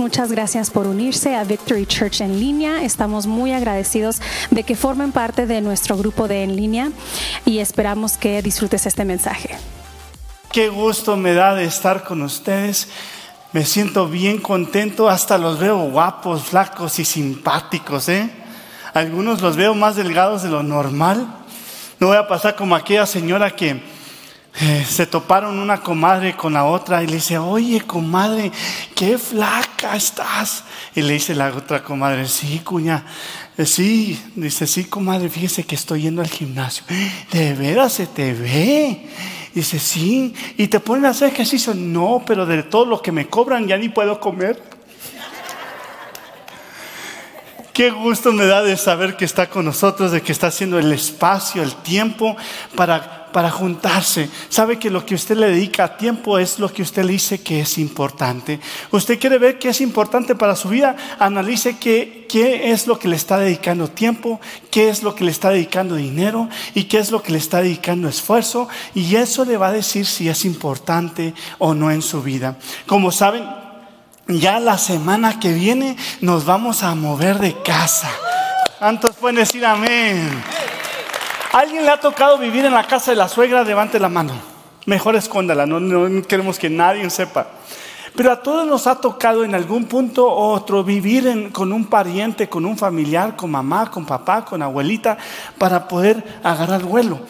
muchas gracias por unirse a Victory Church en línea. Estamos muy agradecidos de que formen parte de nuestro grupo de en línea y esperamos que disfrutes este mensaje. Qué gusto me da de estar con ustedes. Me siento bien contento, hasta los veo guapos, flacos y simpáticos, ¿eh? Algunos los veo más delgados de lo normal. No voy a pasar como aquella señora que eh, se toparon una comadre con la otra y le dice, oye comadre, qué flaca estás. Y le dice la otra comadre, sí, cuña, eh, sí, dice, sí, comadre, fíjese que estoy yendo al gimnasio. De veras se te ve. Dice, sí, y te ponen a hacer ejercicio. No, pero de todo lo que me cobran ya ni puedo comer. Qué gusto me da de saber que está con nosotros, de que está haciendo el espacio, el tiempo para, para juntarse. Sabe que lo que usted le dedica tiempo es lo que usted le dice que es importante. Usted quiere ver qué es importante para su vida, analice qué, qué es lo que le está dedicando tiempo, qué es lo que le está dedicando dinero y qué es lo que le está dedicando esfuerzo. Y eso le va a decir si es importante o no en su vida. Como saben, ya la semana que viene nos vamos a mover de casa. ¿Cuántos pueden decir amén? ¿Alguien le ha tocado vivir en la casa de la suegra? Levante la mano. Mejor escóndala, no, no queremos que nadie sepa. Pero a todos nos ha tocado en algún punto u otro vivir con un pariente, con un familiar, con mamá, con papá, con abuelita, para poder agarrar vuelo.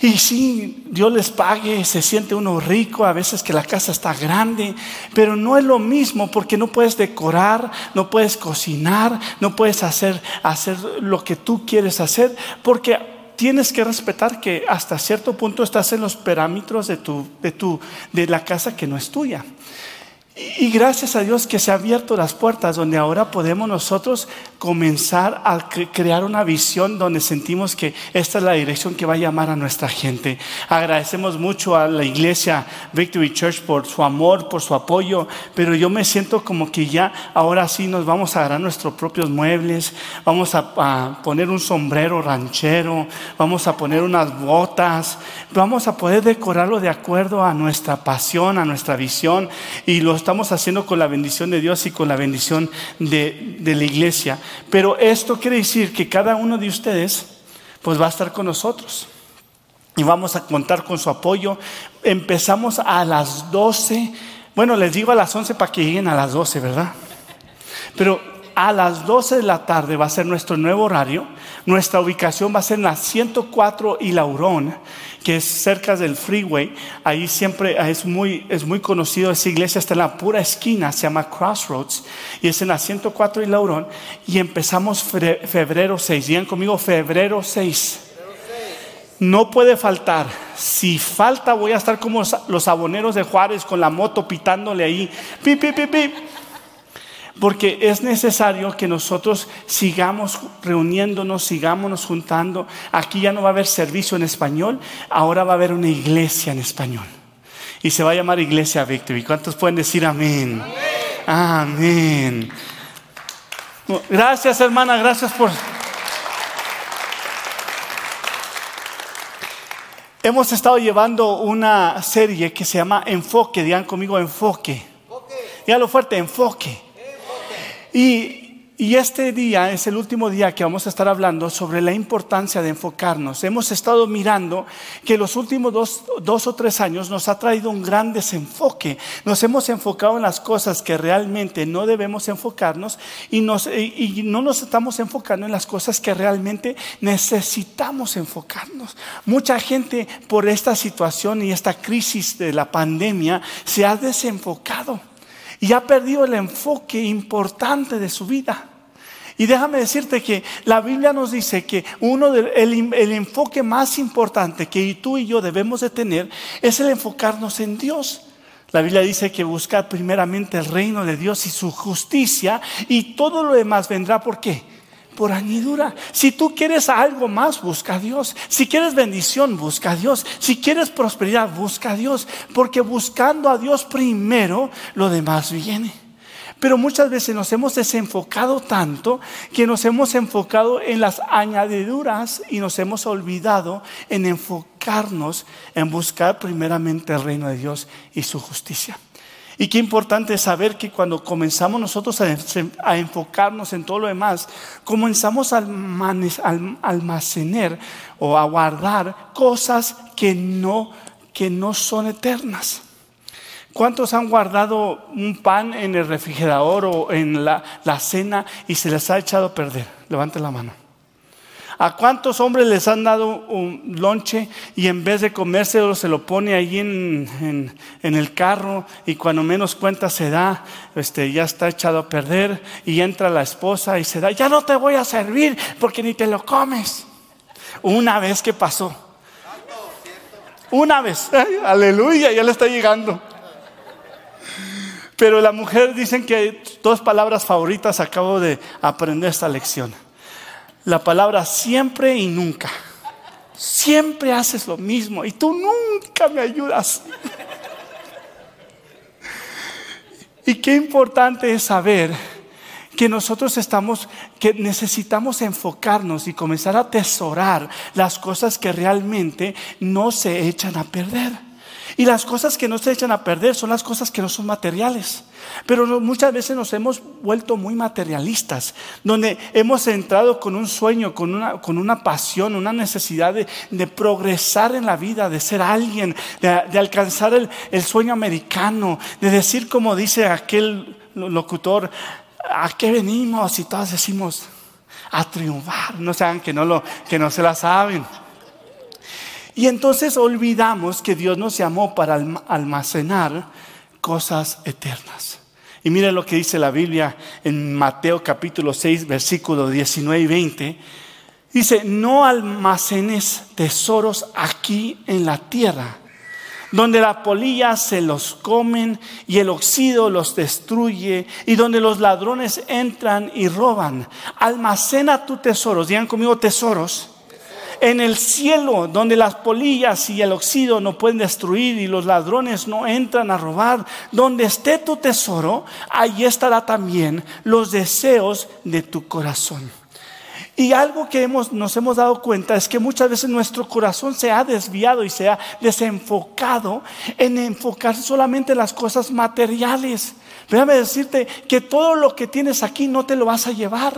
Y sí, Dios les pague, se siente uno rico, a veces que la casa está grande, pero no es lo mismo porque no puedes decorar, no puedes cocinar, no puedes hacer, hacer lo que tú quieres hacer, porque tienes que respetar que hasta cierto punto estás en los parámetros de, tu, de, tu, de la casa que no es tuya. Y gracias a Dios que se han abierto las puertas donde ahora podemos nosotros comenzar a crear una visión donde sentimos que esta es la dirección que va a llamar a nuestra gente. Agradecemos mucho a la iglesia Victory Church por su amor, por su apoyo, pero yo me siento como que ya ahora sí nos vamos a agarrar nuestros propios muebles, vamos a, a poner un sombrero ranchero, vamos a poner unas botas, vamos a poder decorarlo de acuerdo a nuestra pasión, a nuestra visión y los estamos haciendo con la bendición de Dios y con la bendición de, la iglesia. Pero esto quiere decir que cada uno de ustedes pues va a estar con nosotros y vamos a contar con su apoyo. Empezamos a las 12, bueno, les digo a las 11 para que lleguen a las 12, ¿verdad? Pero a las 12 de la tarde va a ser nuestro nuevo horario. Nuestra ubicación va a ser en la 104 y Laurón, que es cerca del freeway. Ahí siempre es muy, es muy conocido. Esa iglesia está en la pura esquina, se llama Crossroads, y es en la 104 y Laurón. Y empezamos febrero 6. Digan conmigo, febrero 6. No puede faltar. Si falta, voy a estar como los aboneros de Juárez con la moto pitándole ahí. Pi, pi, pi, pi. Porque es necesario que nosotros sigamos reuniéndonos, sigamos juntando. Aquí ya no va a haber servicio en español, ahora va a haber una iglesia en español. Y se va a llamar Iglesia Victory. ¿Cuántos pueden decir amén? Amén. Gracias hermana, gracias por... Hemos estado llevando una serie que se llama Enfoque. Digan conmigo enfoque. Díganlo fuerte, enfoque. Y, este día es el último día que vamos a estar hablando sobre la importancia de enfocarnos. Hemos estado mirando que los últimos dos, o tres años nos ha traído un gran desenfoque. Nos hemos enfocado en las cosas que realmente no debemos enfocarnos y, y no nos estamos enfocando en las cosas que realmente necesitamos enfocarnos. Mucha gente por esta situación y esta crisis de la pandemia se ha desenfocado y ha perdido el enfoque importante de su vida. Y déjame decirte que la Biblia nos dice que uno del el, enfoque más importante que tú y yo debemos de tener es el enfocarnos en Dios. La Biblia dice que buscar primeramente el reino de Dios y su justicia y todo lo demás vendrá por qué? Por añadidura. Si tú quieres algo más, busca a Dios. Si quieres bendición, busca a Dios. Si quieres prosperidad, busca a Dios. Porque buscando a Dios primero, lo demás viene. Pero muchas veces nos hemos desenfocado tanto que nos hemos enfocado en las añadiduras y nos hemos olvidado en enfocarnos en buscar primeramente el reino de Dios y su justicia. Y qué importante es saber que cuando comenzamos nosotros a, enfocarnos en todo lo demás, comenzamos a almacenar o a guardar cosas que no, que no son eternas. ¿Cuántos han guardado un pan en el refrigerador o en la, la cena y se les ha echado a perder? Levante la mano. ¿A cuántos hombres les han dado un lonche y en vez de comérselo se lo pone ahí en, el carro y cuando menos cuenta se da, este, ya está echado a perder y entra la esposa y se da, ya no te voy a servir porque ni te lo comes. Una vez que pasó. Una vez. aleluya, ya le está llegando. Pero la mujer dicen que dos palabras favoritas acabo de aprender esta lección la palabra siempre y nunca. Siempre haces lo mismo y tú nunca me ayudas. Y qué importante es saber que nosotros estamos, que necesitamos enfocarnos y comenzar a atesorar las cosas que realmente no se echan a perder. Y las cosas que no se echan a perder son las cosas que no son materiales. Pero muchas veces nos hemos vuelto muy materialistas, donde hemos entrado con un sueño, con una, con una pasión, una necesidad de, progresar en la vida, de ser alguien, de, alcanzar el, el sueño americano, de decir como dice aquel locutor, ¿a qué venimos? Y todos decimos, a triunfar. No sean que no, lo, que no se la saben. Y entonces olvidamos que Dios nos llamó para almacenar cosas eternas. Y mire lo que dice la Biblia en Mateo capítulo 6, versículo 19 y 20. Dice, no almacenes tesoros aquí en la tierra, donde la polilla se los comen y el oxido los destruye, y donde los ladrones entran y roban. Almacena tus tesoros, digan conmigo tesoros en el cielo, donde las polillas y el oxido no pueden destruir y los ladrones no entran a robar, donde esté tu tesoro, allí estará también los deseos de tu corazón. Y algo que hemos, nos hemos dado cuenta es que muchas veces nuestro corazón se ha desviado y se ha desenfocado en enfocar solamente en las cosas materiales. Déjame decirte que todo lo que tienes aquí no te lo vas a llevar.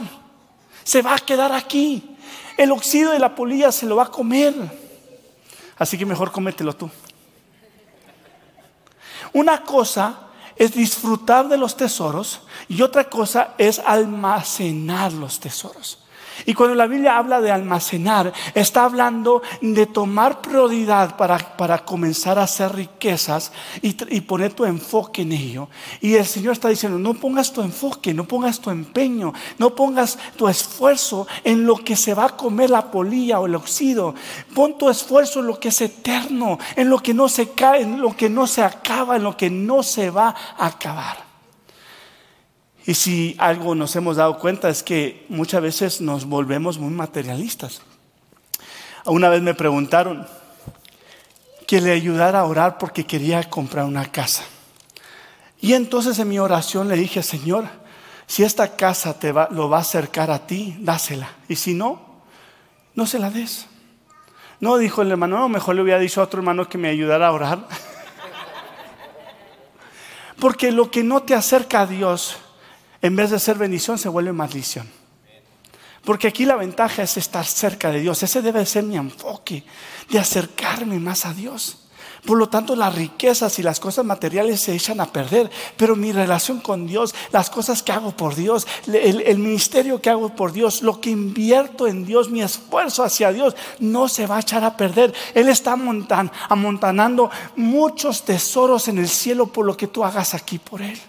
Se va a quedar aquí el oxido de la polilla se lo va a comer. Así que mejor cómetelo tú. Una cosa es disfrutar de los tesoros y otra cosa es almacenar los tesoros. Y cuando la Biblia habla de almacenar, está hablando de tomar prioridad para, para comenzar a hacer riquezas y, y, poner tu enfoque en ello. Y el Señor está diciendo, no pongas tu enfoque, no pongas tu empeño, no pongas tu esfuerzo en lo que se va a comer la polilla o el oxido. Pon tu esfuerzo en lo que es eterno, en lo que no se cae, en lo que no se acaba, en lo que no se va a acabar. Y si algo nos hemos dado cuenta es que muchas veces nos volvemos muy materialistas. Una vez me preguntaron que le ayudara a orar porque quería comprar una casa. Y entonces en mi oración le dije, Señor, si esta casa te va, lo va a acercar a ti, dásela. Y si no, no se la des. No, dijo el hermano, no, mejor le hubiera dicho a otro hermano que me ayudara a orar. Porque lo que no te acerca a Dios en vez de ser bendición, se vuelve maldición. Porque aquí la ventaja es estar cerca de Dios. Ese debe ser mi enfoque, de acercarme más a Dios. Por lo tanto, las riquezas y las cosas materiales se echan a perder, pero mi relación con Dios, las cosas que hago por Dios, el, ministerio que hago por Dios, lo que invierto en Dios, mi esfuerzo hacia Dios, no se va a echar a perder. Él está amontanando muchos tesoros en el cielo por lo que tú hagas aquí por Él.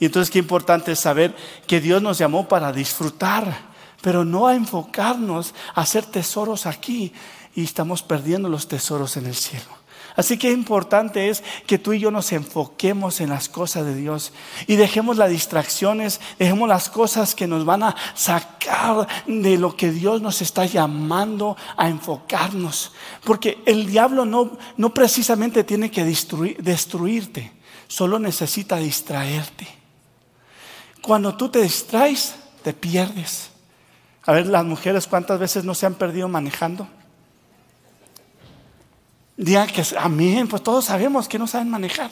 Y entonces qué importante es saber que Dios nos llamó para disfrutar, pero no a enfocarnos a hacer tesoros aquí y estamos perdiendo los tesoros en el cielo. Así que importante es que tú y yo nos enfoquemos en las cosas de Dios y dejemos las distracciones, dejemos las cosas que nos van a sacar de lo que Dios nos está llamando a enfocarnos. Porque el diablo no, no precisamente tiene que destruirte, solo necesita distraerte. Cuando tú te distraes, te pierdes. A ver, las mujeres, ¿cuántas veces no se han perdido manejando? Digan que, amén, pues todos sabemos que no saben manejar.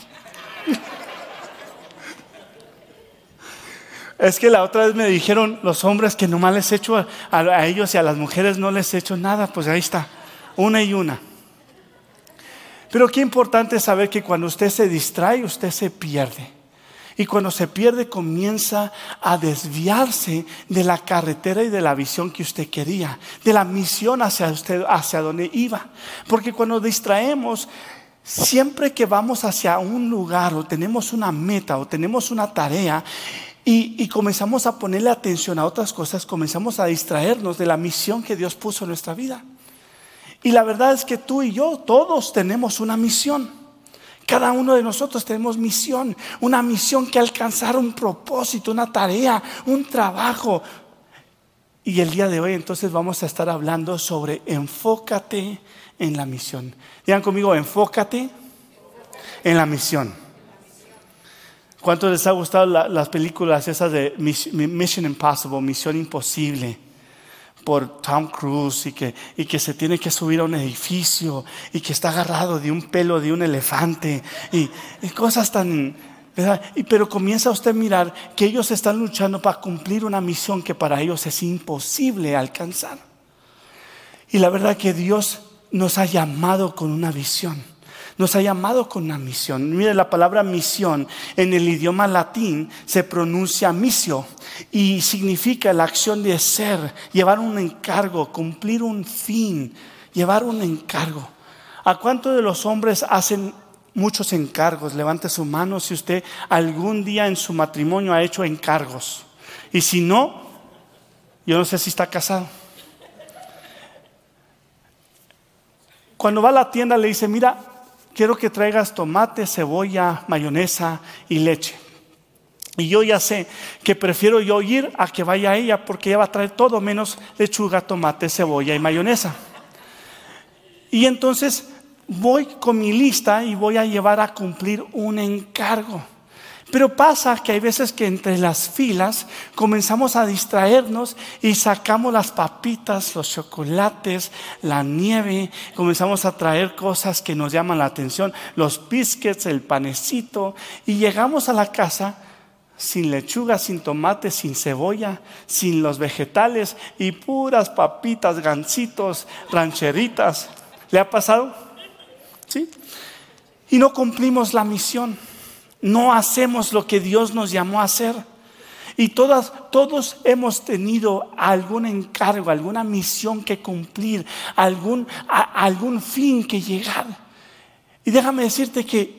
Es que la otra vez me dijeron los hombres que nomás les echo a, a, ellos y a las mujeres no les he hecho nada, pues ahí está, una y una. Pero qué importante saber que cuando usted se distrae, usted se pierde. Y cuando se pierde comienza a desviarse de la carretera y de la visión que usted quería, de la misión hacia usted, hacia donde iba. Porque cuando distraemos, siempre que vamos hacia un lugar o tenemos una meta o tenemos una tarea, y, comenzamos a ponerle atención a otras cosas, comenzamos a distraernos de la misión que Dios puso en nuestra vida. Y la verdad es que tú y yo, todos tenemos una misión. Cada uno de nosotros tenemos misión, una misión que alcanzar un propósito, una tarea, un trabajo. Y el día de hoy entonces vamos a estar hablando sobre enfócate en la misión. Digan conmigo, enfócate en la misión. ¿Cuántos les ha gustado las películas esas de Mission Impossible, Misión Imposible? Por Tom Cruise y que, y que se tiene que subir a un edificio y que está agarrado de un pelo de un elefante y, cosas tan... Y, pero comienza usted a mirar que ellos están luchando para cumplir una misión que para ellos es imposible alcanzar. Y la verdad que Dios nos ha llamado con una visión nos ha llamado con una misión. Mire, la palabra misión en el idioma latín se pronuncia misio y significa la acción de ser, llevar un encargo, cumplir un fin, llevar un encargo. ¿A cuántos de los hombres hacen muchos encargos? Levante su mano si usted algún día en su matrimonio ha hecho encargos. Y si no, yo no sé si está casado. Cuando va a la tienda le dice, mira, quiero que traigas tomate, cebolla, mayonesa y leche. Y yo ya sé que prefiero yo ir a que vaya ella porque ella va a traer todo menos lechuga, tomate, cebolla y mayonesa. Y entonces voy con mi lista y voy a llevar a cumplir un encargo. Pero pasa que hay veces que entre las filas comenzamos a distraernos y sacamos las papitas, los chocolates, la nieve, comenzamos a traer cosas que nos llaman la atención, los biscuits, el panecito, y llegamos a la casa sin lechuga, sin tomate, sin cebolla, sin los vegetales y puras papitas, gancitos, rancheritas. ¿Le ha pasado? ¿Sí? Y no cumplimos la misión. No hacemos lo que Dios nos llamó a hacer. Y todas, todos hemos tenido algún encargo, alguna misión que cumplir, algún, algún fin que llegar. Y déjame decirte que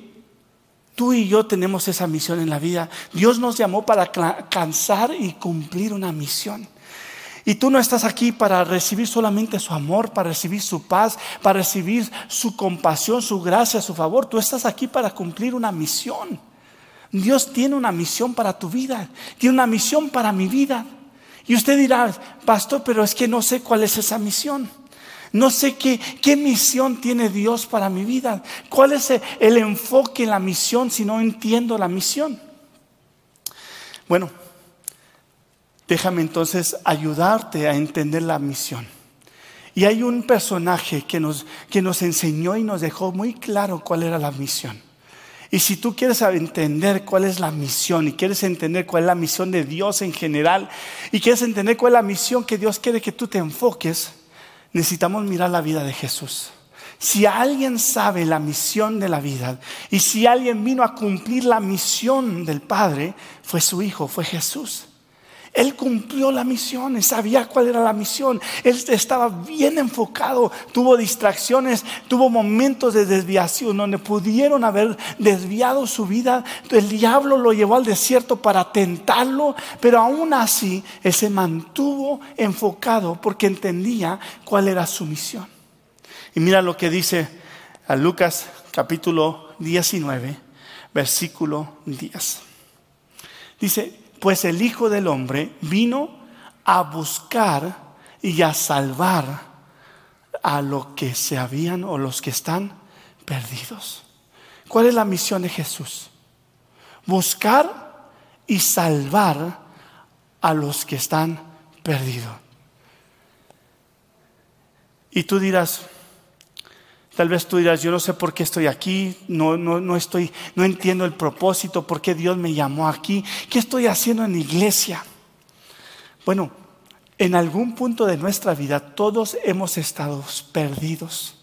tú y yo tenemos esa misión en la vida. Dios nos llamó para alcanzar y cumplir una misión. Y tú no estás aquí para recibir solamente su amor, para recibir su paz, para recibir su compasión, su gracia, su favor. Tú estás aquí para cumplir una misión. Dios tiene una misión para tu vida, tiene una misión para mi vida. Y usted dirá, pastor, pero es que no sé cuál es esa misión. No sé qué, misión tiene Dios para mi vida. ¿Cuál es el enfoque en la misión si no entiendo la misión? Bueno, déjame entonces ayudarte a entender la misión. Y hay un personaje que nos, que nos enseñó y nos dejó muy claro cuál era la misión. Y si tú quieres entender cuál es la misión y quieres entender cuál es la misión de Dios en general y quieres entender cuál es la misión que Dios quiere que tú te enfoques, necesitamos mirar la vida de Jesús. Si alguien sabe la misión de la vida y si alguien vino a cumplir la misión del Padre, fue su Hijo, fue Jesús. Él cumplió la misión, él sabía cuál era la misión, él estaba bien enfocado, tuvo distracciones, tuvo momentos de desviación donde pudieron haber desviado su vida. El diablo lo llevó al desierto para tentarlo, pero aún así él se mantuvo enfocado porque entendía cuál era su misión. Y mira lo que dice a Lucas capítulo 19, versículo 10. Dice, pues el Hijo del Hombre vino a buscar y a salvar a los que se habían o los que están perdidos. ¿Cuál es la misión de Jesús? Buscar y salvar a los que están perdidos. Y tú dirás, Tal vez tú dirás, yo no sé por qué estoy aquí, no, no, no, estoy, no entiendo el propósito, por qué Dios me llamó aquí, qué estoy haciendo en iglesia. Bueno, en algún punto de nuestra vida todos hemos estado perdidos.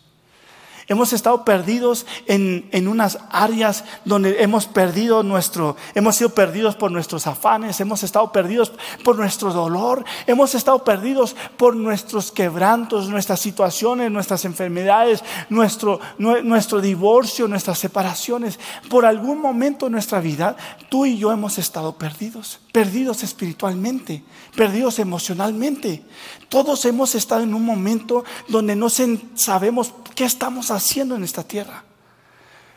Hemos estado perdidos en, en, unas áreas donde hemos perdido nuestro, hemos sido perdidos por nuestros afanes, hemos estado perdidos por nuestro dolor, hemos estado perdidos por nuestros quebrantos, nuestras situaciones, nuestras enfermedades, nuestro, nuestro divorcio, nuestras separaciones. Por algún momento en nuestra vida, tú y yo hemos estado perdidos, perdidos espiritualmente, perdidos emocionalmente. Todos hemos estado en un momento donde no sabemos qué estamos haciendo en esta tierra.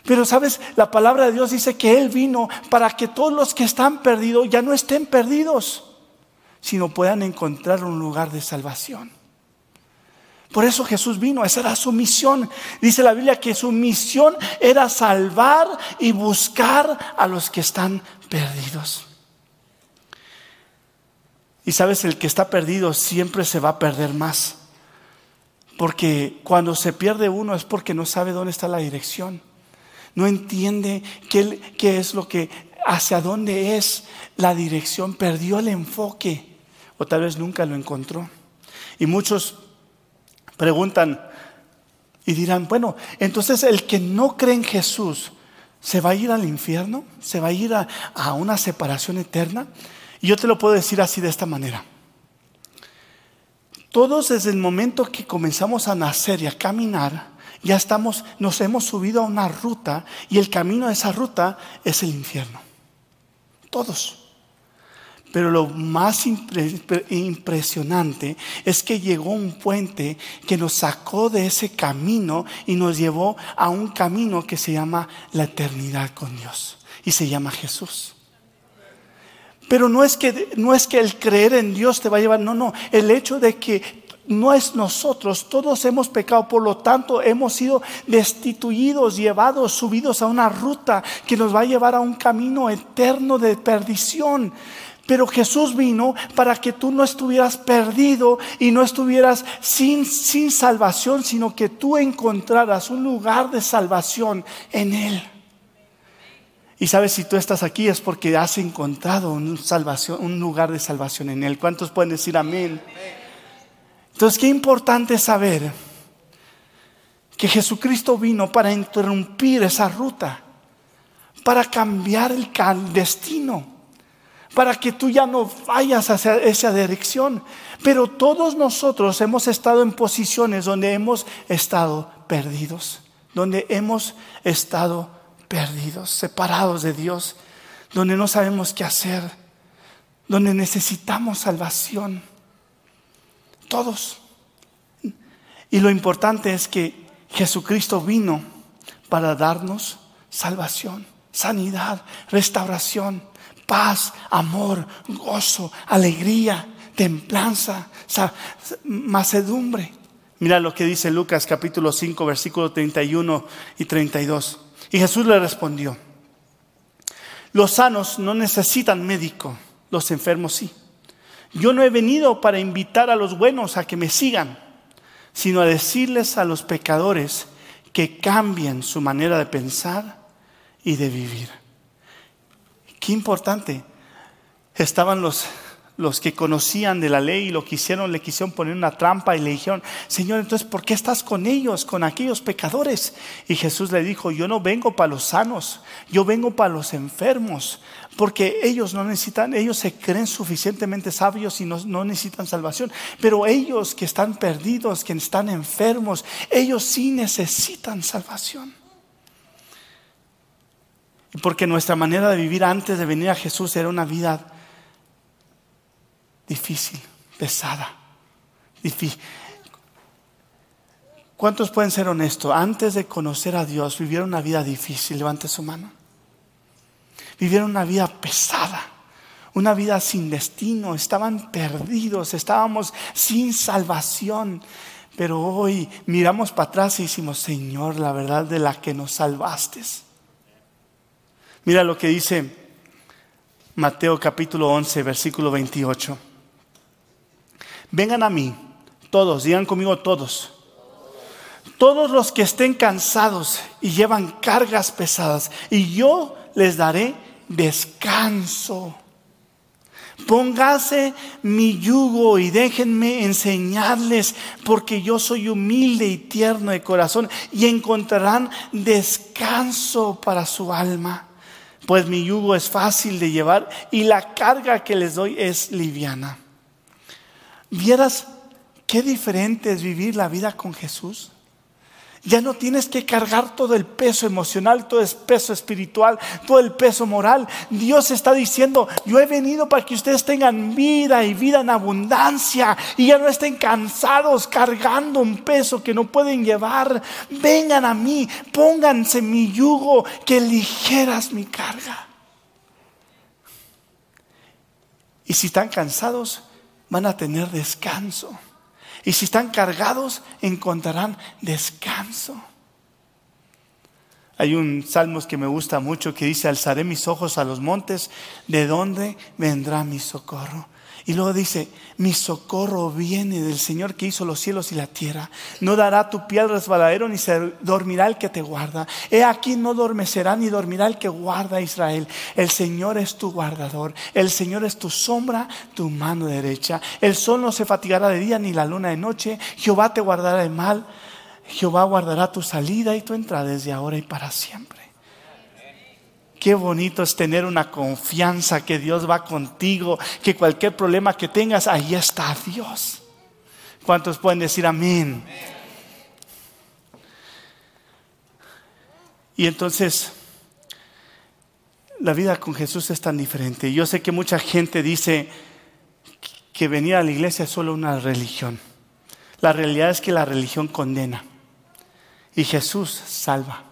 Pero sabes, la palabra de Dios dice que Él vino para que todos los que están perdidos ya no estén perdidos, sino puedan encontrar un lugar de salvación. Por eso Jesús vino, esa era su misión. Dice la Biblia que su misión era salvar y buscar a los que están perdidos. Y sabes, el que está perdido siempre se va a perder más. Porque cuando se pierde uno es porque no sabe dónde está la dirección. No entiende qué, es lo que, hacia dónde es la dirección. Perdió el enfoque. O tal vez nunca lo encontró. Y muchos preguntan y dirán, bueno, entonces el que no cree en Jesús, ¿se va a ir al infierno? ¿Se va a ir a una separación eterna? Y yo te lo puedo decir así de esta manera. Todos desde el momento que comenzamos a nacer y a caminar, ya estamos, nos hemos subido a una ruta y el camino de esa ruta es el infierno. Todos. Pero lo más impresionante es que llegó un puente que nos sacó de ese camino y nos llevó a un camino que se llama la eternidad con Dios y se llama Jesús. Pero no es que no es que el creer en Dios te va a llevar, no, no, el hecho de que no es nosotros, todos hemos pecado, por lo tanto hemos sido destituidos, llevados, subidos a una ruta que nos va a llevar a un camino eterno de perdición. Pero Jesús vino para que tú no estuvieras perdido y no estuvieras sin, sin salvación, sino que tú encontraras un lugar de salvación en Él. Y sabes, si tú estás aquí es porque has encontrado un, salvación, un lugar de salvación en Él. ¿Cuántos pueden decir amén? Entonces, qué importante saber que Jesucristo vino para interrumpir esa ruta, para cambiar el destino, para que tú ya no vayas hacia esa dirección. Pero todos nosotros hemos estado en posiciones donde hemos estado perdidos, donde hemos estado perdidos, separados de Dios, donde no sabemos qué hacer, donde necesitamos salvación. Todos. Y lo importante es que Jesucristo vino para darnos salvación, sanidad, restauración, paz, amor, gozo, alegría, templanza, macedumbre. Mira lo que dice Lucas capítulo 5, versículo 31 y 32. Y Jesús le respondió, los sanos no necesitan médico, los enfermos sí. Yo no he venido para invitar a los buenos a que me sigan, sino a decirles a los pecadores que cambien su manera de pensar y de vivir. Qué importante. Estaban los los que conocían de la ley y lo que hicieron, le quisieron poner una trampa y le dijeron, Señor, entonces, ¿por qué estás con ellos, con aquellos pecadores? Y Jesús le dijo, yo no vengo para los sanos, yo vengo para los enfermos, porque ellos no necesitan, ellos se creen suficientemente sabios y no, no necesitan salvación, pero ellos que están perdidos, que están enfermos, ellos sí necesitan salvación. Porque nuestra manera de vivir antes de venir a Jesús era una vida difícil, pesada. ¿Cuántos pueden ser honestos? Antes de conocer a Dios, vivieron una vida difícil. Levante su mano. Vivieron una vida pesada, una vida sin destino. Estaban perdidos, estábamos sin salvación. Pero hoy miramos para atrás y decimos, Señor, la verdad de la que nos salvaste. Mira lo que dice Mateo capítulo 11, versículo 28. Vengan a mí, todos, digan conmigo todos. todos los que estén cansados y llevan cargas pesadas, y yo les daré descanso. Póngase mi yugo y déjenme enseñarles, porque yo soy humilde y tierno de corazón, y encontrarán descanso para su alma. Pues mi yugo es fácil de llevar y la carga que les doy es liviana. ¿Vieras qué diferente es vivir la vida con Jesús? Ya no tienes que cargar todo el peso emocional, todo el peso espiritual, todo el peso moral. Dios está diciendo, yo he venido para que ustedes tengan vida y vida en abundancia y ya no estén cansados cargando un peso que no pueden llevar. Vengan a mí, pónganse mi yugo, que ligeras mi carga. Y si están cansados, van a tener descanso. Y si están cargados, encontrarán descanso. Hay un salmos que me gusta mucho que dice, alzaré mis ojos a los montes, ¿de dónde vendrá mi socorro? Y luego dice, mi socorro viene del Señor que hizo los cielos y la tierra. No dará tu pie al resbaladero ni se dormirá el que te guarda. He aquí no dormecerá ni dormirá el que guarda a Israel. El Señor es tu guardador. El Señor es tu sombra, tu mano derecha. El sol no se fatigará de día ni la luna de noche. Jehová te guardará de mal. Jehová guardará tu salida y tu entrada desde ahora y para siempre. Qué bonito es tener una confianza que Dios va contigo, que cualquier problema que tengas, ahí está Dios. ¿Cuántos pueden decir amén? Y entonces, la vida con Jesús es tan diferente. Yo sé que mucha gente dice que venir a la iglesia es solo una religión. La realidad es que la religión condena y Jesús salva.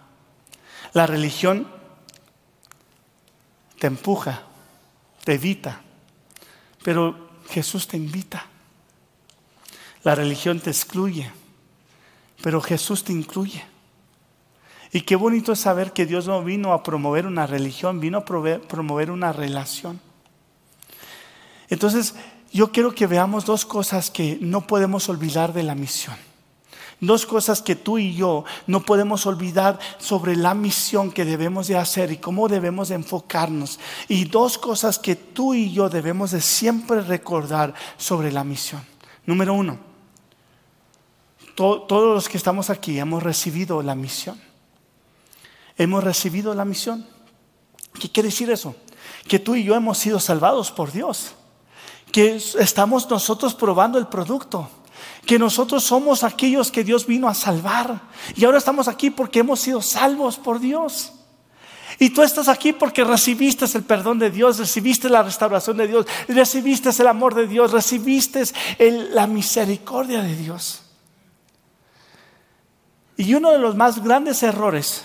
La religión te empuja, te evita, pero Jesús te invita. La religión te excluye, pero Jesús te incluye. Y qué bonito es saber que Dios no vino a promover una religión, vino a promover una relación. Entonces, yo quiero que veamos dos cosas que no podemos olvidar de la misión. Dos cosas que tú y yo no podemos olvidar sobre la misión que debemos de hacer y cómo debemos de enfocarnos. Y dos cosas que tú y yo debemos de siempre recordar sobre la misión. Número uno, todos los que estamos aquí hemos recibido la misión. Hemos recibido la misión. ¿Qué quiere decir eso? Que tú y yo hemos sido salvados por Dios. Que estamos nosotros probando el producto que nosotros somos aquellos que Dios vino a salvar. Y ahora estamos aquí porque hemos sido salvos por Dios. Y tú estás aquí porque recibiste el perdón de Dios, recibiste la restauración de Dios, recibiste el amor de Dios, recibiste la misericordia de Dios. Y uno de los más grandes errores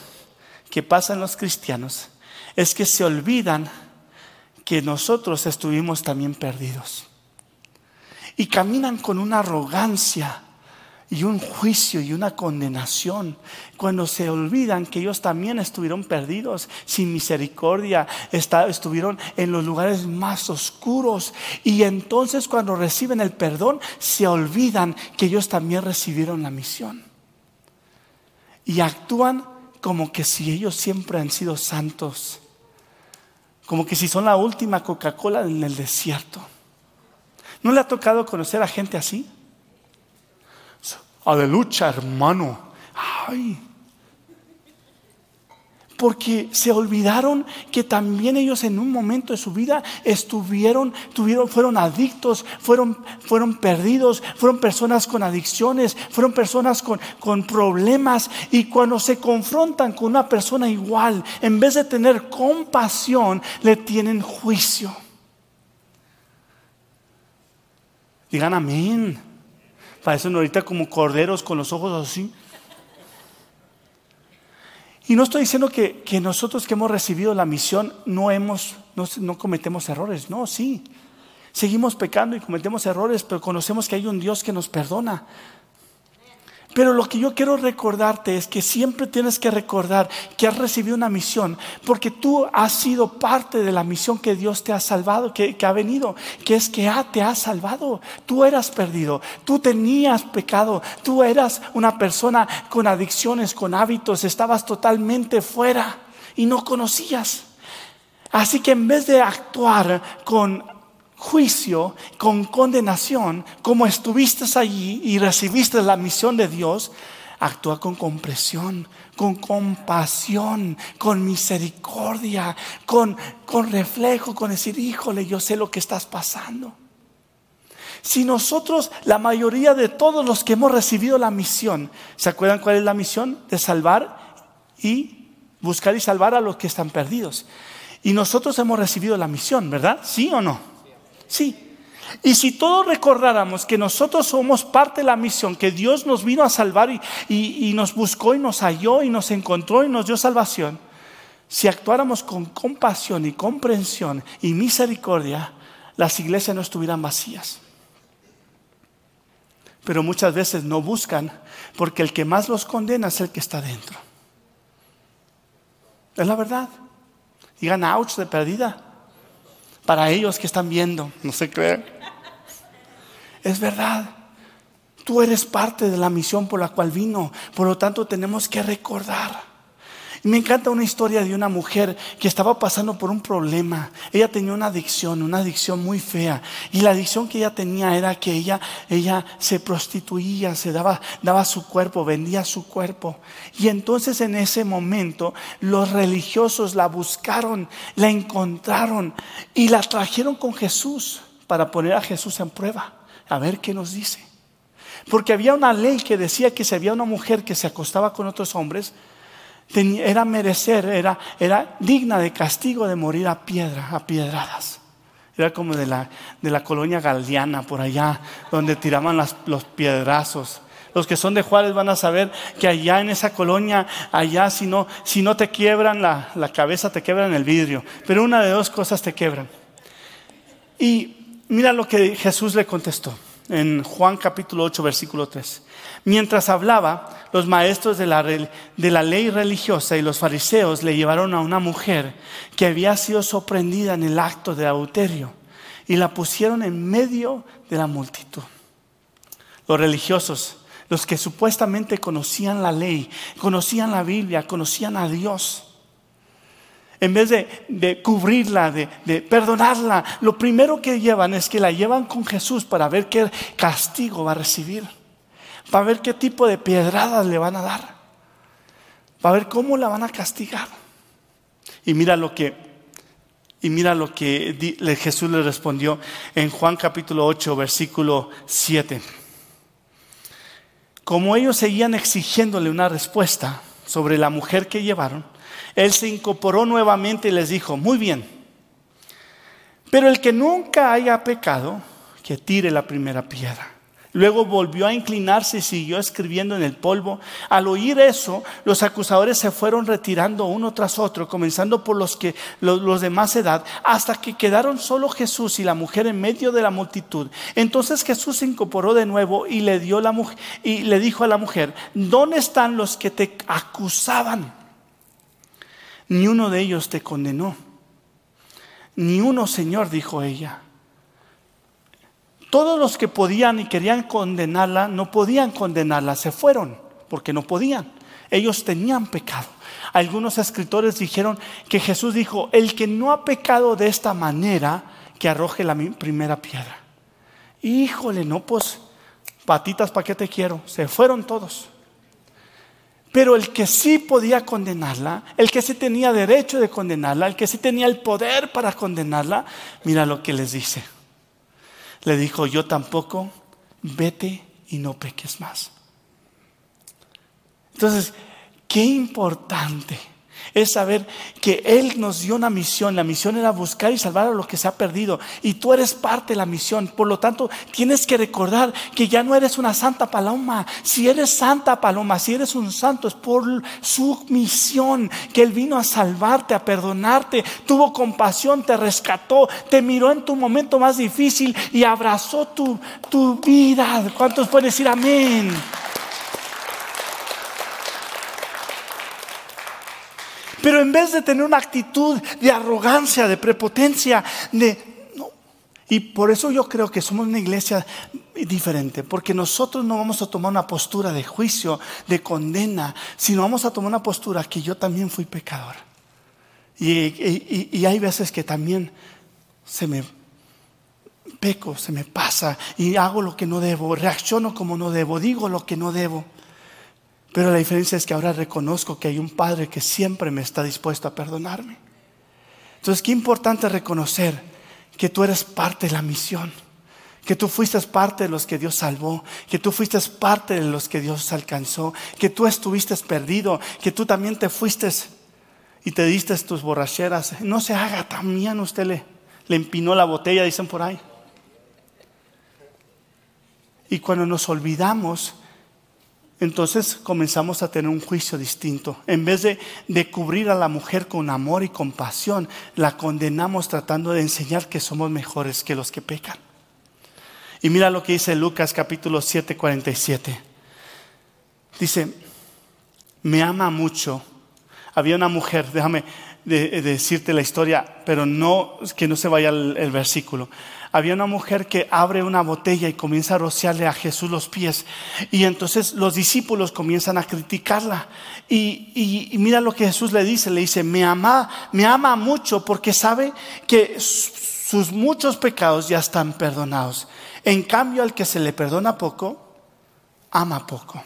que pasan los cristianos es que se olvidan que nosotros estuvimos también perdidos y caminan con una arrogancia y un juicio y una condenación. Cuando se olvidan que ellos también estuvieron perdidos, sin misericordia, estuvieron en los lugares más oscuros. Y entonces cuando reciben el perdón se olvidan que ellos también recibieron la misión. Y actúan como que si ellos siempre han sido santos, como que si son la última Coca-Cola en el desierto. ¿No le ha tocado conocer a gente así? Aleluya, hermano. Ay. Porque se olvidaron que también ellos en un momento de su vida estuvieron, tuvieron, fueron adictos, fueron, fueron perdidos, fueron personas con adicciones, fueron personas con, con problemas. Y cuando se confrontan con una persona igual, en vez de tener compasión, le tienen juicio. Digan amén. Parecen ahorita como corderos con los ojos así. Y no estoy diciendo que, nosotros que hemos recibido la misión no, hemos, no, cometemos errores. No, sí. Seguimos pecando y cometemos errores, pero conocemos que hay un Dios que nos perdona. Pero lo que yo quiero recordarte es que siempre tienes que recordar que has recibido una misión, porque tú has sido parte de la misión que Dios te ha salvado, que, ha venido, que es que te ha salvado. Tú eras perdido, tú tenías pecado, tú eras una persona con adicciones, con hábitos, estabas totalmente fuera y no conocías. Así que en vez de actuar con juicio, con condenación, como estuviste allí y recibiste la misión de Dios, actúa con compresión, con compasión, con misericordia, con, con reflejo, con decir, híjole, yo sé lo que estás pasando. Si nosotros, la mayoría de todos los que hemos recibido la misión, ¿se acuerdan cuál es la misión? De salvar y buscar y salvar a los que están perdidos. Y nosotros hemos recibido la misión, ¿verdad? ¿Sí o no? Sí. Y si todos recordáramos que nosotros somos parte de la misión, que Dios nos vino a salvar y, nos buscó y nos halló y nos encontró y nos dio salvación, si actuáramos con compasión y comprensión y misericordia, las iglesias no estuvieran vacías. Pero muchas veces no buscan porque el que más los condena es el que está dentro. Es la verdad. Digan ouch de perdida para ellos que están viendo, no se crean. Es verdad. Tú eres parte de la misión por la cual vino. Por lo tanto, tenemos que recordar. Me encanta una historia de una mujer que estaba pasando por un problema. Ella tenía una adicción, una adicción muy fea. Y la adicción que ella tenía era que ella, ella se prostituía, se daba, daba su cuerpo, vendía su cuerpo. Y entonces en ese momento los religiosos la buscaron, la encontraron y la trajeron con Jesús para poner a Jesús en prueba. A ver qué nos dice. Porque había una ley que decía que si había una mujer que se acostaba con otros hombres, era merecer, era, era digna de castigo de morir a piedra, a piedradas. Era como de la, de la colonia galdiana por allá, donde tiraban los piedrazos. Los que son de Juárez van a saber que allá en esa colonia, allá si no, si no te quiebran la, la cabeza, te quebran el vidrio. Pero una de dos cosas te quebran. Y mira lo que Jesús le contestó en Juan capítulo 8, versículo 3. Mientras hablaba, los maestros de la, ley religiosa y los fariseos le llevaron a una mujer que había sido sorprendida en el acto de adulterio y la pusieron en medio de la multitud. Los religiosos, los que supuestamente conocían la ley, conocían la Biblia, conocían a Dios, en vez de, cubrirla, de, perdonarla, lo primero que llevan es que la llevan con Jesús para ver qué castigo va a recibir, para ver qué tipo de piedradas le van a dar, para ver cómo la van a castigar. Y mira lo que, y mira lo que Jesús le respondió en Juan capítulo 8, versículo 7. Como ellos seguían exigiéndole una respuesta sobre la mujer que llevaron, él se incorporó nuevamente y les dijo, muy bien, pero el que nunca haya pecado, que tire la primera piedra. Luego volvió a inclinarse y siguió escribiendo en el polvo. Al oír eso, los acusadores se fueron retirando uno tras otro, comenzando por los, que, los, de más edad, hasta que quedaron solo Jesús y la mujer en medio de la multitud. Entonces Jesús se incorporó de nuevo y le, dio la, y le dijo a la mujer, ¿dónde están los que te acusaban? Ni uno de ellos te condenó. Ni uno, Señor, dijo ella. Todos los que podían y querían condenarla, no podían condenarla, se fueron, porque no podían. Ellos tenían pecado. Algunos escritores dijeron que Jesús dijo, el que no ha pecado de esta manera, que arroje la primera piedra. Híjole, no, pues, patitas, ¿para qué te quiero? Se fueron todos. Pero el que sí podía condenarla, el que sí tenía derecho de condenarla, el que sí tenía el poder para condenarla, mira lo que les dice. Le dijo, yo tampoco, vete y no peques más. Entonces, qué importante es saber que Él nos dio una misión. La misión era buscar y salvar a lo que se ha perdido. Y tú eres parte de la misión. Por lo tanto, tienes que recordar que ya no eres una santa paloma. Si eres santa paloma, si eres un santo, es por su misión que Él vino a salvarte, a perdonarte. Tuvo compasión, te rescató, te miró en tu momento más difícil y abrazó tu, tu vida. ¿Cuántos pueden decir amén? Pero en vez de tener una actitud de arrogancia, de prepotencia, de... Y por eso yo creo que somos una iglesia diferente, porque nosotros no vamos a tomar una postura de juicio, de condena, sino vamos a tomar una postura que yo también fui pecador. Y, hay veces que también se me peco, se me pasa y hago lo que no debo, reacciono como no debo, digo lo que no debo. Pero la diferencia es que ahora reconozco que hay un Padre que siempre me está dispuesto a perdonarme. Entonces, qué importante reconocer que tú eres parte de la misión, que tú fuiste parte de los que Dios salvó, que tú fuiste parte de los que Dios alcanzó, que tú estuviste perdido, que tú también te fuiste y te diste tus borracheras. No se haga también, usted le, le empinó la botella, dicen por ahí. Y cuando nos olvidamos, entonces comenzamos a tener un juicio distinto. En vez de, de, cubrir a la mujer con amor y compasión, la condenamos tratando de enseñar que somos mejores que los que pecan. Y mira lo que dice Lucas capítulo 7, 47. Dice, me ama mucho. Había una mujer, déjame decirte la historia, pero no que no se vaya el versículo había una mujer que abre una botella y comienza a rociarle a Jesús los pies. Y entonces los discípulos comienzan a criticarla. Y, mira lo que Jesús le dice, le dice, me ama, me ama mucho porque sabe que sus muchos pecados ya están perdonados. En cambio, al que se le perdona poco, ama poco.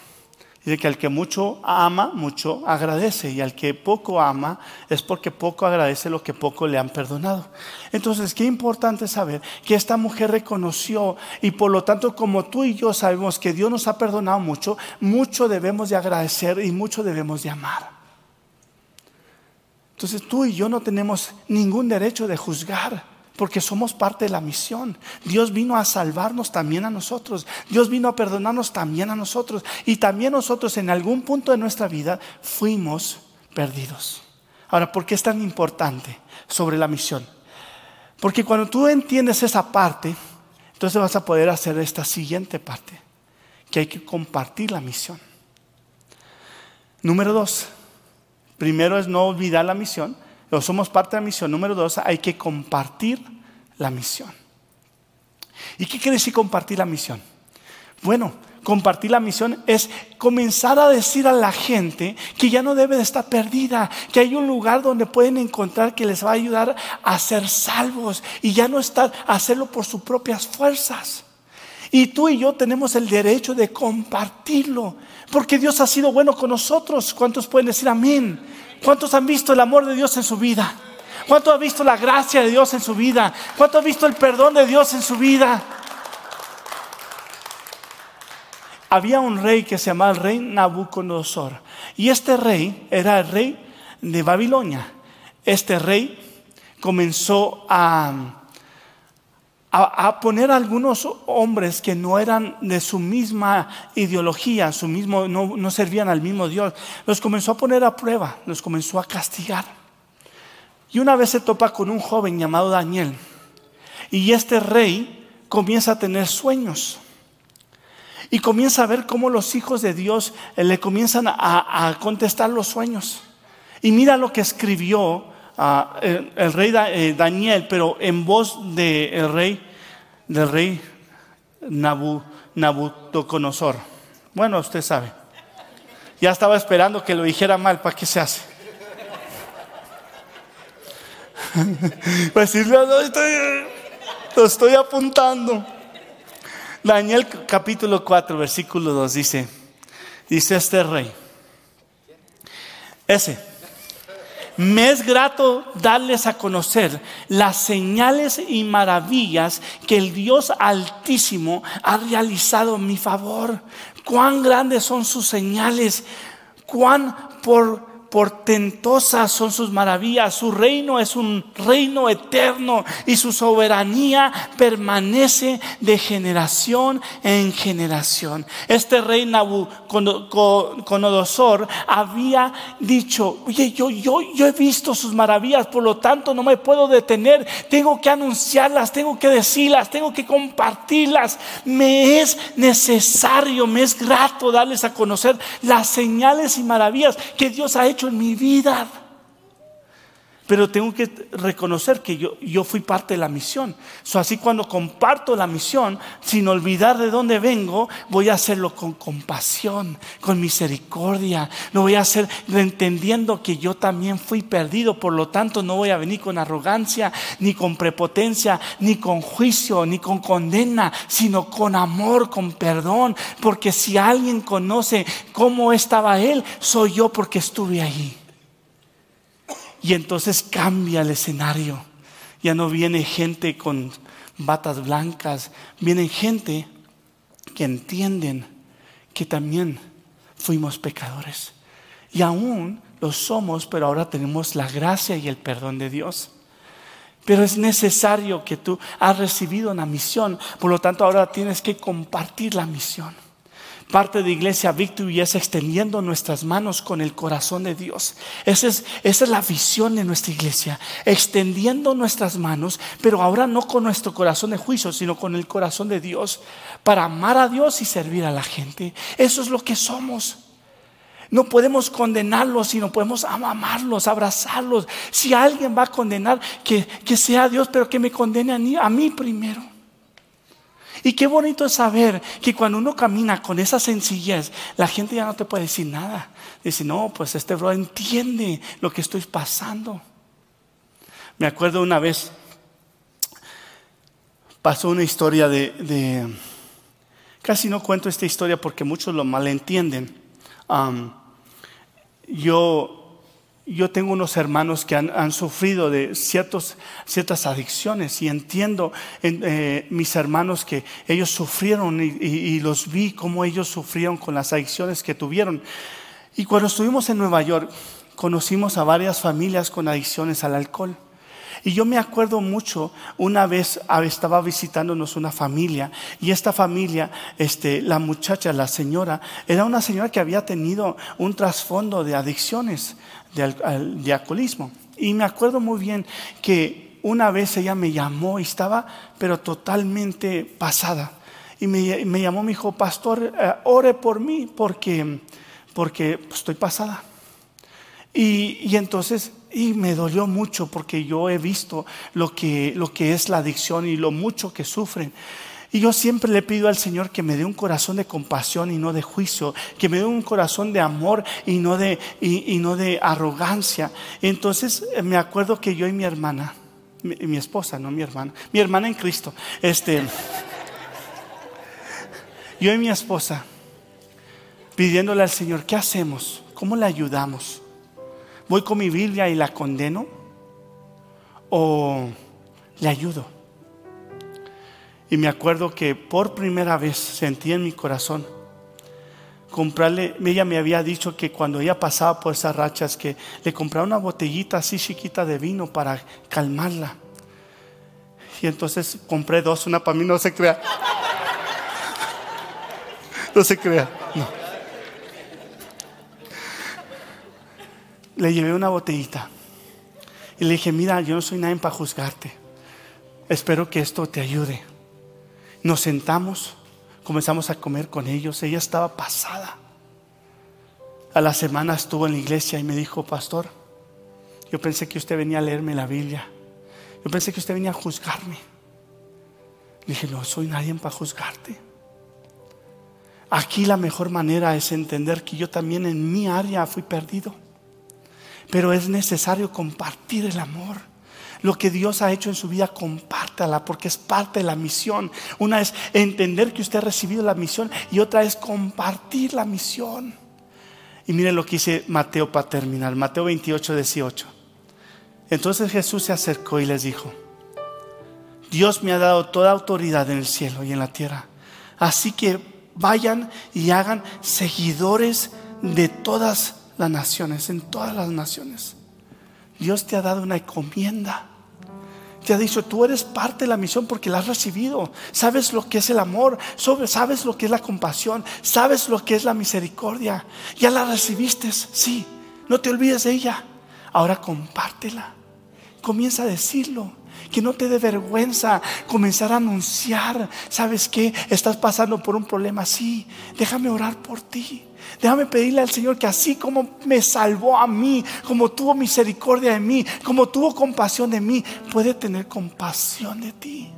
Dice que al que mucho ama, mucho agradece. Y al que poco ama es porque poco agradece lo que poco le han perdonado. Entonces, qué importante saber que esta mujer reconoció y por lo tanto como tú y yo sabemos que Dios nos ha perdonado mucho, mucho debemos de agradecer y mucho debemos de amar. Entonces tú y yo no tenemos ningún derecho de juzgar porque somos parte de la misión. Dios vino a salvarnos también a nosotros. Dios vino a perdonarnos también a nosotros. Y también nosotros en algún punto de nuestra vida fuimos perdidos. Ahora, ¿por qué es tan importante sobre la misión? Porque cuando tú entiendes esa parte, entonces vas a poder hacer esta siguiente parte, que hay que compartir la misión. Número dos, primero es no olvidar la misión o somos parte de la misión. Número dos, hay que compartir la misión. ¿Y qué quiere decir compartir la misión? Bueno, compartir la misión es comenzar a decir a la gente que ya no debe de estar perdida, que hay un lugar donde pueden encontrar que les va a ayudar a ser salvos y ya no estar a hacerlo por sus propias fuerzas. Y tú y yo tenemos el derecho de compartirlo, porque Dios ha sido bueno con nosotros. ¿Cuántos pueden decir amén? ¿Cuántos han visto el amor de Dios en su vida? ¿Cuántos han visto la gracia de Dios en su vida? ¿Cuántos han visto el perdón de Dios en su vida? Había un rey que se llamaba el rey Nabucodonosor. Y este rey era el rey de Babilonia. Este rey comenzó a, a, poner algunos hombres que no eran de su misma ideología, su mismo, no, no servían al mismo Dios, los comenzó a poner a prueba, los comenzó a castigar. Y una vez se topa con un joven llamado Daniel, y este rey comienza a tener sueños. Y comienza a ver cómo los hijos de Dios eh, le comienzan a, contestar los sueños. Y mira lo que escribió ah, el, rey eh, Daniel, pero en voz del rey del rey Nabucodonosor. Bueno, usted sabe. Ya estaba esperando que lo dijera mal, ¿para qué se hace? pues lo estoy, lo estoy apuntando. Daniel capítulo 4, versículo 2 dice, dice este rey, ese me es grato darles a conocer las señales y maravillas que el Dios Altísimo ha realizado en mi favor. Cuán grandes son sus señales, cuán por portentosas son sus maravillas. Su reino es un reino eterno y su soberanía permanece de generación en generación. Este rey Nabucodonosor había dicho, oye, yo, yo, yo he visto sus maravillas, por lo tanto no me puedo detener, tengo que anunciarlas, tengo que decirlas, tengo que compartirlas. Me es necesario, me es grato darles a conocer las señales y maravillas que Dios ha hecho en mi vida. Pero tengo que reconocer que yo, yo fui parte de la misión. So, así cuando comparto la misión, sin olvidar de dónde vengo, voy a hacerlo con compasión, con misericordia. Lo voy a hacer entendiendo que yo también fui perdido. Por lo tanto, no voy a venir con arrogancia, ni con prepotencia, ni con juicio, ni con condena, sino con amor, con perdón. Porque si alguien conoce cómo estaba él, soy yo porque estuve ahí. Y entonces cambia el escenario. Ya no viene gente con batas blancas, viene gente que entienden que también fuimos pecadores. Y aún lo somos, pero ahora tenemos la gracia y el perdón de Dios. Pero es necesario que tú has recibido una misión, por lo tanto ahora tienes que compartir la misión. Parte de Iglesia Victory es extendiendo nuestras manos con el corazón de Dios. Esa es, esa es la visión de nuestra iglesia. Extendiendo nuestras manos, pero ahora no con nuestro corazón de juicio, sino con el corazón de Dios, para amar a Dios y servir a la gente. Eso es lo que somos. No podemos condenarlos, sino podemos amarlos, abrazarlos. Si alguien va a condenar, que, que sea Dios, pero que me condene a mí, a mí primero. Y qué bonito es saber que cuando uno camina con esa sencillez, la gente ya no te puede decir nada. Dice, no, pues este bro entiende lo que estoy pasando. Me acuerdo una vez, pasó una historia de, casi no cuento esta historia porque muchos lo malentienden. yo yo tengo unos hermanos que han, sufrido de ciertos, ciertas adicciones y entiendo en, eh, mis hermanos que ellos sufrieron y, los vi cómo ellos sufrieron con las adicciones que tuvieron. Y cuando estuvimos en Nueva York, conocimos a varias familias con adicciones al alcohol. Y yo me acuerdo mucho, una vez estaba visitándonos una familia y esta familia, este, la muchacha, la señora, era una señora que había tenido un trasfondo de adicciones de, alcoholismo. Y me acuerdo muy bien que una vez ella me llamó y estaba, pero totalmente pasada. Y me, llamó, me dijo, pastor, eh, ore por mí porque, porque estoy pasada. Y, y, entonces, y me dolió mucho porque yo he visto lo que, lo que es la adicción y lo mucho que sufren. Y yo siempre le pido al Señor que me dé un corazón de compasión y no de juicio, que me dé un corazón de amor y no de, y, no de arrogancia. Entonces eh, me acuerdo que yo y mi hermana, mi, esposa, no mi hermana, mi hermana en Cristo, este, yo y mi esposa, pidiéndole al Señor, ¿qué hacemos? ¿Cómo le ayudamos? ¿Voy con mi Biblia y la condeno? ¿O le ayudo? Y me acuerdo que por primera vez sentí en mi corazón comprarle, ella me había dicho que cuando ella pasaba por esas rachas, que le compraba una botellita así chiquita de vino para calmarla. Y entonces compré dos, una para mí, no se crea. No se crea, no. Le llevé una botellita y le dije, mira, yo no soy nadie para juzgarte. Espero que esto te ayude. Nos sentamos, comenzamos a comer con ellos. Ella estaba pasada. A la semana estuvo en la iglesia y me dijo, pastor, yo pensé que usted venía a leerme la Biblia. Yo pensé que usted venía a juzgarme. Le dije, no soy nadie para juzgarte. Aquí la mejor manera es entender que yo también en mi área fui perdido. Pero es necesario compartir el amor. Lo que Dios ha hecho en su vida, compártala porque es parte de la misión. Una es entender que usted ha recibido la misión y otra es compartir la misión. Y mire lo que dice Mateo para terminar, Mateo 28, 18. Entonces Jesús se acercó y les dijo, Dios me ha dado toda autoridad en el cielo y en la tierra. Así que vayan y hagan seguidores de todas las naciones, en todas las naciones. Dios te ha dado una encomienda te ha dicho, tú eres parte de la misión porque la has recibido. Sabes lo que es el amor, sabes lo que es la compasión, sabes lo que es la misericordia. Ya la recibiste, sí, no te olvides de ella. Ahora compártela. Comienza a decirlo. Que no te dé vergüenza comenzar a anunciar. ¿Sabes qué? Estás pasando por un problema así. Déjame orar por ti. Déjame pedirle al Señor que así como me salvó a mí, como tuvo misericordia de mí, como tuvo compasión de mí, puede tener compasión de ti.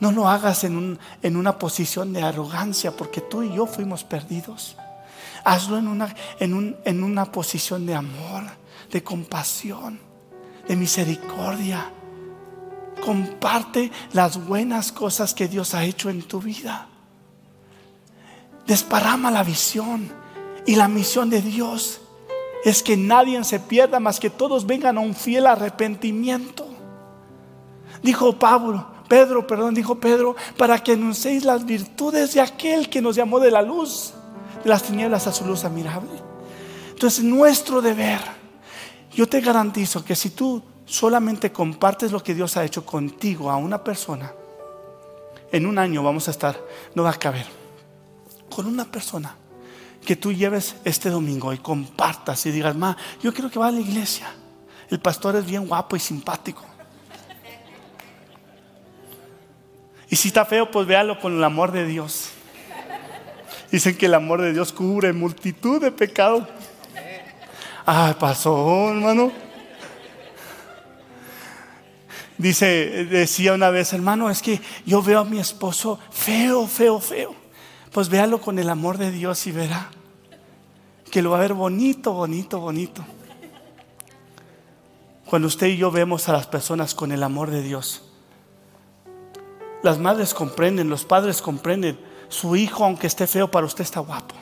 No lo hagas en, en una posición de arrogancia, porque tú y yo fuimos perdidos. Hazlo en una, en, en una posición de amor, de compasión, de misericordia. Comparte las buenas cosas que Dios ha hecho en tu vida. Desparrama la visión y la misión de Dios es que nadie se pierda, más que todos vengan a un fiel arrepentimiento. Dijo Pablo, Pedro, perdón, dijo Pedro, para que anunciéis las virtudes de aquel que nos llamó de la luz, de las tinieblas a su luz admirable. Entonces, nuestro deber, yo te garantizo que si tú solamente compartes lo que Dios ha hecho contigo a una persona, en un año vamos a estar, no va a caber, con una persona que tú lleves este domingo y compartas y digas, ma, yo quiero que vaya a la iglesia. El pastor es bien guapo y simpático. Y si está feo, pues véalo con el amor de Dios. Dicen que el amor de Dios cubre multitud de pecados. Ay, pasó, hermano. Dice, decía una vez, hermano, es que yo veo a mi esposo feo, feo, feo. Pues véalo con el amor de Dios y verá que lo va a ver bonito, bonito, bonito. Cuando usted y yo vemos a las personas con el amor de Dios, las madres comprenden, los padres comprenden. Su hijo, aunque esté feo, para usted está guapo.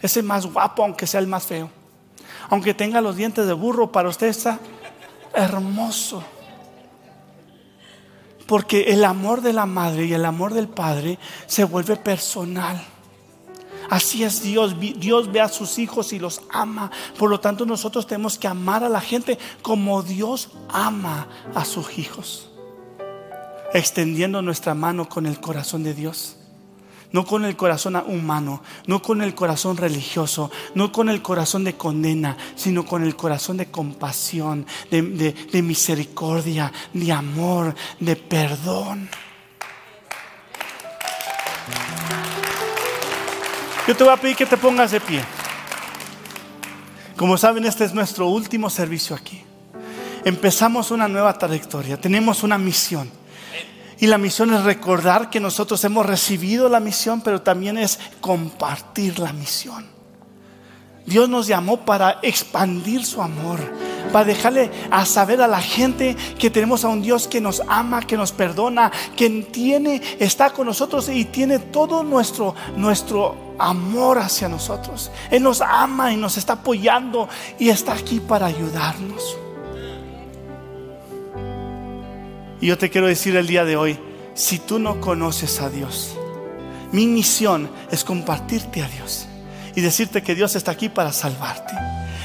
Es el más guapo, aunque sea el más feo. Aunque tenga los dientes de burro, para usted está hermoso. Porque el amor de la madre y el amor del padre se vuelve personal. Así es Dios. Dios ve a sus hijos y los ama. Por lo tanto, nosotros tenemos que amar a la gente como Dios ama a sus hijos extendiendo nuestra mano con el corazón de Dios. No con el corazón humano, no con el corazón religioso, no con el corazón de condena, sino con el corazón de compasión, de, misericordia, de amor, de perdón. Yo te voy a pedir que te pongas de pie. Como saben, este es nuestro último servicio aquí. Empezamos una nueva trayectoria, tenemos una misión. Y la misión es recordar que nosotros hemos recibido la misión, pero también es compartir la misión. Dios nos llamó para expandir su amor, para dejarle a saber a la gente que tenemos a un Dios que nos ama, que nos perdona, que tiene, está con nosotros y tiene todo nuestro, nuestro amor hacia nosotros. Él nos ama y nos está apoyando y está aquí para ayudarnos. Y yo te quiero decir el día de hoy, si tú no conoces a Dios, mi misión es compartirte a Dios y decirte que Dios está aquí para salvarte.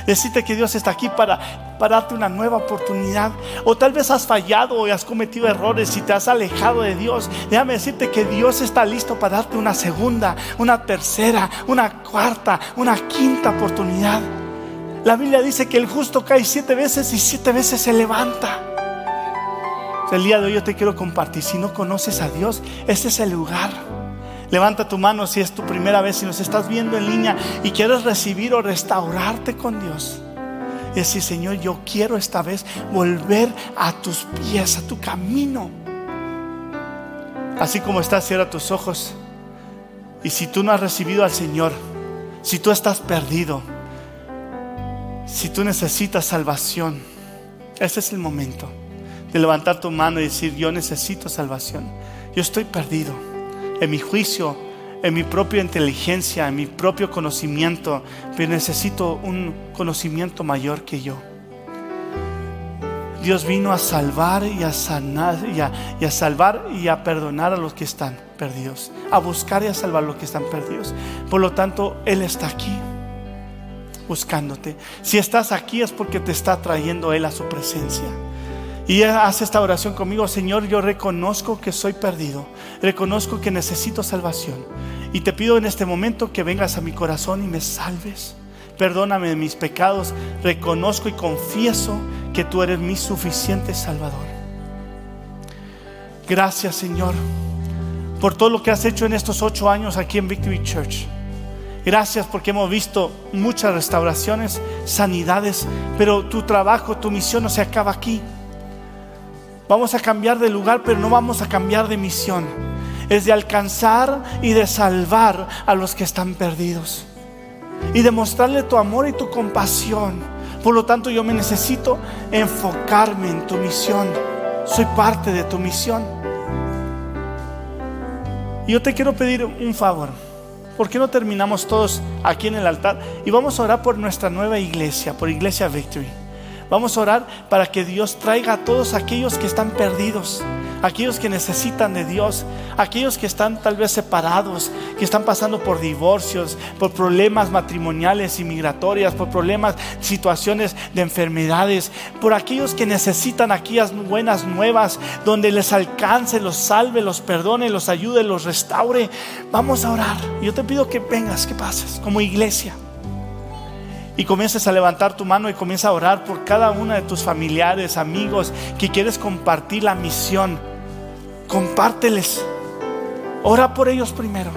Decirte que Dios está aquí para, para darte una nueva oportunidad. O tal vez has fallado y has cometido errores y te has alejado de Dios. Déjame decirte que Dios está listo para darte una segunda, una tercera, una cuarta, una quinta oportunidad. La Biblia dice que el justo cae siete veces y siete veces se levanta. El día de hoy yo te quiero compartir. Si no conoces a Dios, este es el lugar. Levanta tu mano si es tu primera vez, si nos estás viendo en línea y quieres recibir o restaurarte con Dios. Y decir, Señor, yo quiero esta vez volver a tus pies, a tu camino. Así como estás, cierra tus ojos. Y si tú no has recibido al Señor, si tú estás perdido, si tú necesitas salvación, este es el momento de levantar tu mano y decir, yo necesito salvación. Yo estoy perdido en mi juicio, en mi propia inteligencia, en mi propio conocimiento, pero necesito un conocimiento mayor que yo. Dios vino a salvar y a sanar y a, salvar y a perdonar a los que están perdidos, a buscar y a salvar a los que están perdidos. Por lo tanto, Él está aquí buscándote. Si estás aquí es porque te está trayendo Él a su presencia. Y haz esta oración conmigo, Señor, yo reconozco que soy perdido, reconozco que necesito salvación. Y te pido en este momento que vengas a mi corazón y me salves. Perdóname de mis pecados, reconozco y confieso que tú eres mi suficiente Salvador. Gracias Señor por todo lo que has hecho en estos ocho años aquí en Victory Church. Gracias porque hemos visto muchas restauraciones, sanidades, pero tu trabajo, tu misión no se acaba aquí. Vamos a cambiar de lugar, pero no vamos a cambiar de misión. Es de alcanzar y de salvar a los que están perdidos. Y demostrarle tu amor y tu compasión. Por lo tanto, yo me necesito enfocarme en tu misión. Soy parte de tu misión. Y yo te quiero pedir un favor. ¿Por qué no terminamos todos aquí en el altar y vamos a orar por nuestra nueva iglesia, por Iglesia Victory? Vamos a orar para que Dios traiga a todos aquellos que están perdidos, aquellos que necesitan de Dios, aquellos que están tal vez separados, que están pasando por divorcios, por problemas matrimoniales y migratorias, por problemas, situaciones de enfermedades, por aquellos que necesitan aquellas buenas nuevas donde les alcance, los salve, los perdone, los ayude, los restaure. Vamos a orar. Yo te pido que vengas, que pases como iglesia y comiences a levantar tu mano y comienza a orar por cada una de tus familiares, amigos que quieres compartir la misión. Compárteles. Ora por ellos primero.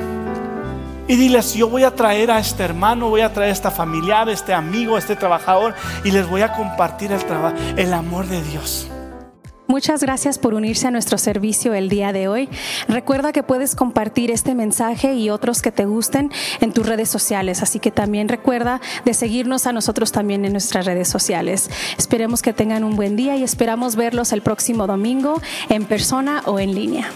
Y diles, yo voy a traer a este hermano, voy a traer a esta familiar, a este amigo, a este trabajador y les voy a compartir el, el amor de Dios. Muchas gracias por unirse a nuestro servicio el día de hoy. Recuerda que puedes compartir este mensaje y otros que te gusten en tus redes sociales, así que también recuerda de seguirnos a nosotros también en nuestras redes sociales. Esperemos que tengan un buen día y esperamos verlos el próximo domingo en persona o en línea.